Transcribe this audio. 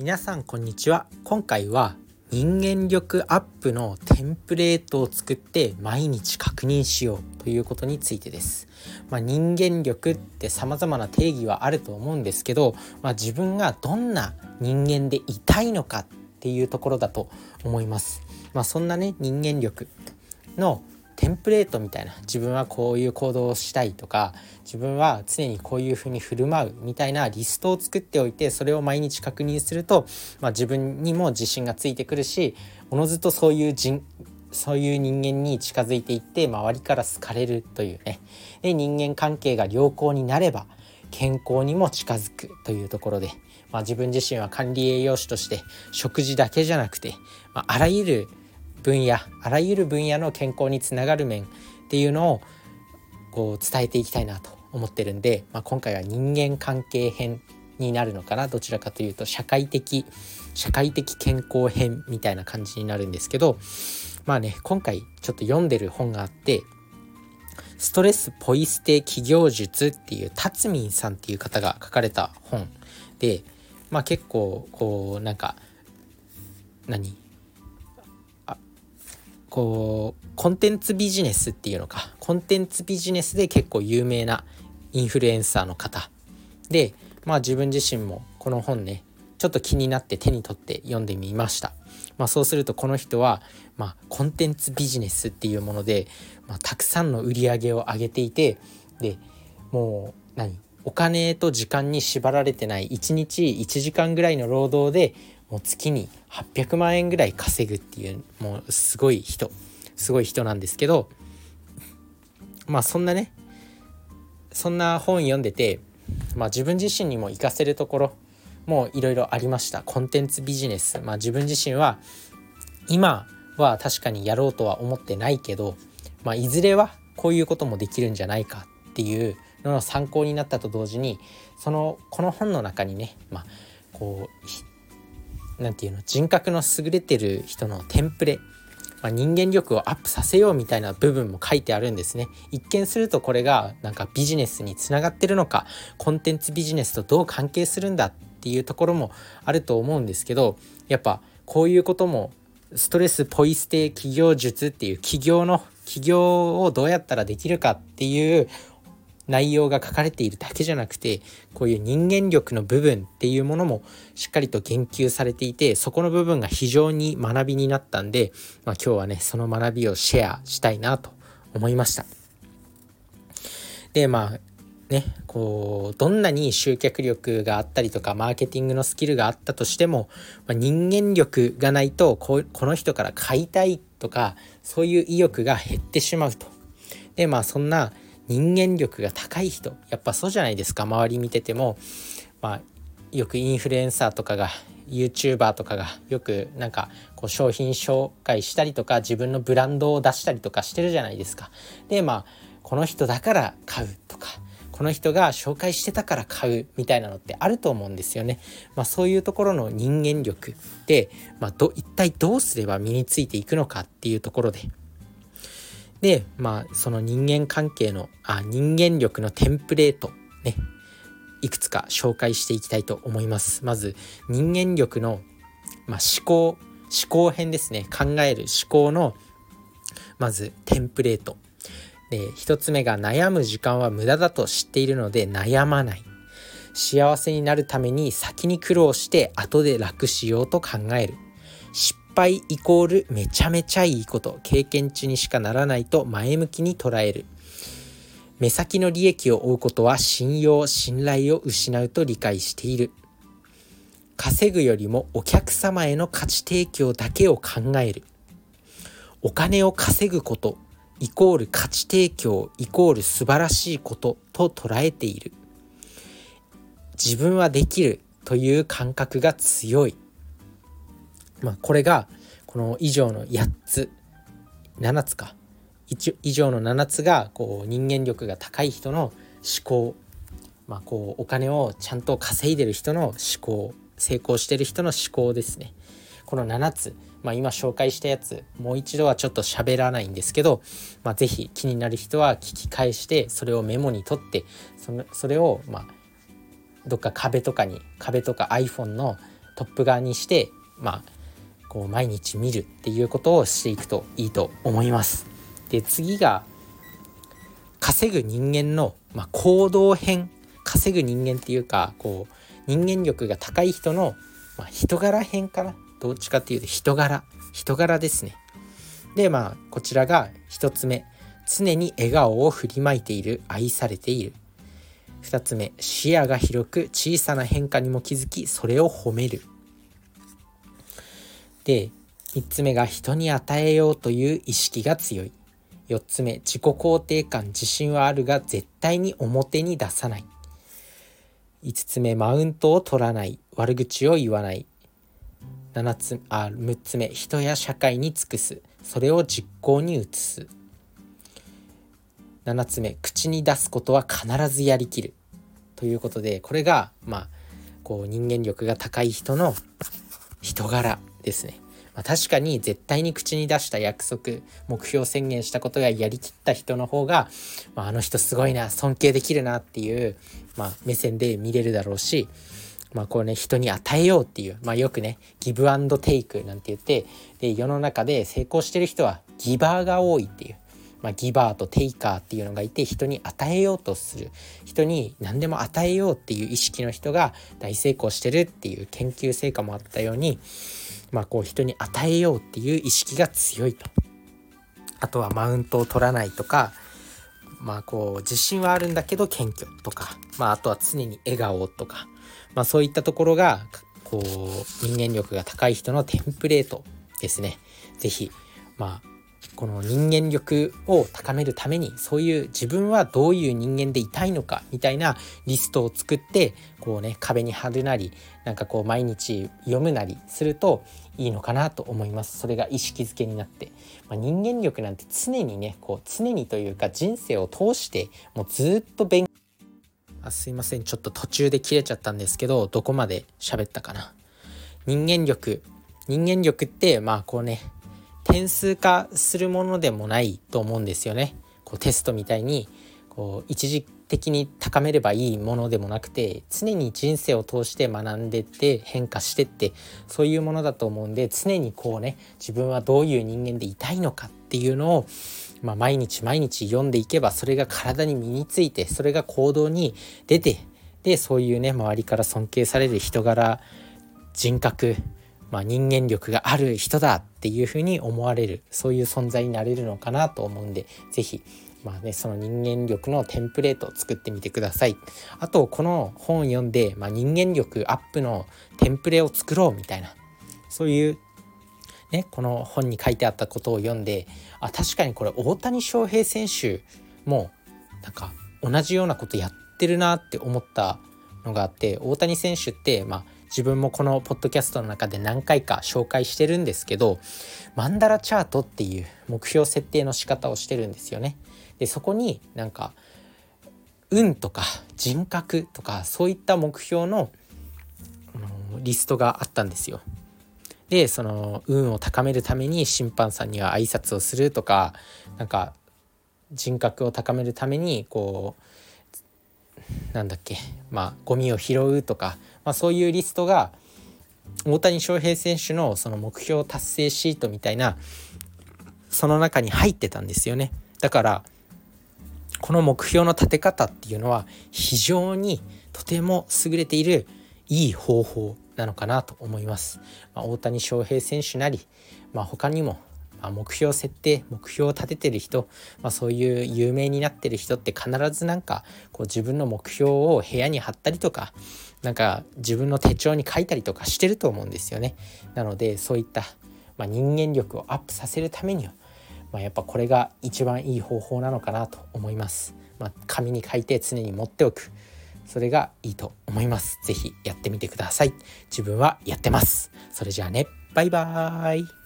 皆さんこんにちは今回は人間力アップのテンプレートを作って毎日確認しようということについてです。まあ、人間力って様々な定義はあると思うんですけど、まあ、自分がどんな人間でいたいのかっていうところだと思います。まあ、そんなね人間力のテンプレートみたいな。自分はこういう行動をしたいとか自分は常にこういうふうに振る舞うみたいなリストを作っておいてそれを毎日確認すると、まあ、自分にも自信がついてくるしおのずとそういう人そういう人間に近づいていって周りから好かれるというね。で人間関係が良好になれば健康にも近づくというところで、まあ、自分自身は管理栄養士として食事だけじゃなくて、まあ、あらゆる分野あらゆる分野の健康につながる面っていうのをこう伝えていきたいなと思ってるんで、まあ、今回は人間関係編になるのかなどちらかというと社会的社会的健康編みたいな感じになるんですけどまあね今回ちょっと読んでる本があってストレスポイ捨て企業術っていうタツミンさんっていう方が書かれた本でまあ結構こうなんか何？こうコンテンツビジネスっていうのか。コンテンツビジネスで結構有名なインフルエンサーの方。でまあ自分自身もこの本ねちょっと気になって手に取って読んでみました。まあ、そうするとこの人は、まあ、コンテンツビジネスっていうもので、まあ、たくさんの売り上げを上げていてでもう何？お金と時間に縛られてない1日1時間ぐらいの労働でもう月に800万円ぐらい稼ぐっていうもうすごい人すごい人なんですけどまあそんなねそんな本読んでて、まあ、自分自身にも活かせるところもいろいろありました。コンテンツビジネス、まあ、自分自身は今は確かにやろうとは思ってないけど、まあ、いずれはこういうこともできるんじゃないかっていうのの参考になったと同時にそのこの本の中にね、まあ、こう何て言うの人格の優れてる人のテンプレ、まあ、人間力をアップさせようみたいな部分も書いてあるんですね。一見するとこれがなんかビジネスにつながってるのかコンテンツビジネスとどう関係するんだっていうところもあると思うんですけどやっぱこういうこともストレスポイ捨て企業術っていう企業の起業をどうやったらできるかっていう内容が書かれているだけじゃなくてこういう人間力の部分っていうものもしっかりと言及されていてそこの部分が非常に学びになったんで、まあ、今日はねその学びをシェアしたいなと思いました。でまあねこうどんなに集客力があったりとかマーケティングのスキルがあったとしても、まあ、人間力がないとここの人から買いたいとかそういう意欲が減ってしまうと。でまあそんな人間力が高い人やっぱそうじゃないですか周り見ててもまあよくインフルエンサーとかが YouTuber とかがよくなんかこう商品紹介したりとか自分のブランドを出したりとかしてるじゃないですか。でまあこの人だから買うとかこの人が紹介してたから買うみたいなのってあると思うんですよね。まあ、そういうところの人間力で、まあ、ど一体どうすれば身についていくのかっていうところでで、まあ、その人間関係の、あ、人間力のテンプレート、ね、いくつか紹介していきたいと思います。まず、人間力の、まあ、思考、思考編ですね。考える思考の、まず、テンプレート。で、一つ目が悩む時間は無駄だと知っているので悩まない。幸せになるために先に苦労して後で楽しようと考える。失敗イコールめちゃめちゃいいこと。経験値にしかならないと前向きに捉える。目先の利益を追うことは信用信頼を失うと理解している。稼ぐよりもお客様への価値提供だけを考える。お金を稼ぐことイコール価値提供イコール素晴らしいことと捉えている。自分はできるという感覚が強い。まあ、これがこの以上の8つ7つか。以上の7つがこう人間力が高い人の思考、まあ、こうお金をちゃんと稼いでる人の思考成功してる人の思考ですね。この7つ、まあ、今紹介したやつもう一度はちょっと喋らないんですけど、まあ、是非気になる人は聞き返してそれをメモに取ってそのそれをまどっか壁とかに壁とか iPhone のトップ側にしてまあこう毎日見るっていうことをしていくといいと思います。で次が稼ぐ人間の、まあ、行動編。稼ぐ人間っていうかこう人間力が高い人の、まあ、人柄編かな。どっちかっていうと人柄。人柄ですね。でまあこちらが1つ目。常に笑顔を振りまいている。愛されている。2つ目。視野が広く小さな変化にも気づきそれを褒める。で3つ目が人に与えようという意識が強い。4つ目自己肯定感自信はあるが絶対に表に出さない。5つ目マウントを取らない。悪口を言わない。7つあ6つ目人や社会に尽くす。それを実行に移す。7つ目口に出すことは必ずやりきる。ということでこれがまあこう人間力が高い人の人柄。ですね。まあ、確かに絶対に口に出した約束目標宣言したことがやりきった人の方が、まあ、あの人すごいな尊敬できるなっていう、まあ、目線で見れるだろうし、まあ、こうね人に与えようっていう、まあ、よくねギブアンドテイクなんて言ってで世の中で成功してる人はギバーが多いっていうまあ、ギバーとテイカーっていうのがいて人に与えようとする人に何でも与えようっていう意識の人が大成功してるっていう研究成果もあったように、まあ、こう人に与えようっていう意識が強いと。あとはマウントを取らないとかまあこう自信はあるんだけど謙虚とか、まあ、あとは常に笑顔とか、まあ、そういったところがこう人間力が高い人のテンプレートですね。是非まあこの人間力を高めるためにそういう自分はどういう人間でいたいのかみたいなリストを作ってこうね壁に貼るなりなんかこう毎日読むなりするといいのかなと思います。それが意識づけになって、まあ、人間力なんて常にねこう常にというか人生を通してもうずっと勉あすいません。ちょっと途中で切れちゃったんですけどどこまで喋ったかな。人間力。人間力ってまあこうね点数化するものでもないと思うんですよね。こうテストみたいにこう一時的に高めればいいものでもなくて常に人生を通して学んでって変化してってそういうものだと思うんで常にこうね自分はどういう人間でいたいのかっていうのを、まあ、毎日毎日読んでいけばそれが体に身についてそれが行動に出てでそういうね周りから尊敬される人柄人格まあ、人間力がある人だっていうふうに思われるそういう存在になれるのかなと思うんで是非まあね、その人間力のテンプレートを作ってみてください。あとこの本を読んで、まあ、人間力アップのテンプレを作ろうみたいなそういうねこの本に書いてあったことを読んであ確かにこれ大谷翔平選手もなんか同じようなことやってるなって思ったのがあって大谷選手ってまあ自分もこのポッドキャストの中で何回か紹介してるんですけどマンダラチャートっていう目標設定の仕方をしてるんですよね。でそこになんか運とか人格とかそういった目標のリストがあったんですよ。でその運を高めるために審判さんには挨拶をするとかなんか人格を高めるためにこうなんだっけまあゴミを拾うとかまあ、そういうリストが大谷翔平選手のその目標達成シートみたいなその中に入ってたんですよね。だからこの目標の立て方っていうのは非常にとても優れているいい方法なのかなと思います、まあ、大谷翔平選手なり、まあ、他にもま目標設定目標を立ててる人、まあ、そういう有名になってる人って必ずなんかこう自分の目標を部屋に貼ったりとかなんか自分の手帳に書いたりとかしてると思うんですよね。なのでそういった、まあ、人間力をアップさせるためには、まあ、やっぱこれが一番いい方法なのかなと思います。まあ、紙に書いて常に持っておく。それがいいと思います。是非やってみてください。自分はやってます。それじゃあね、バイバーイ。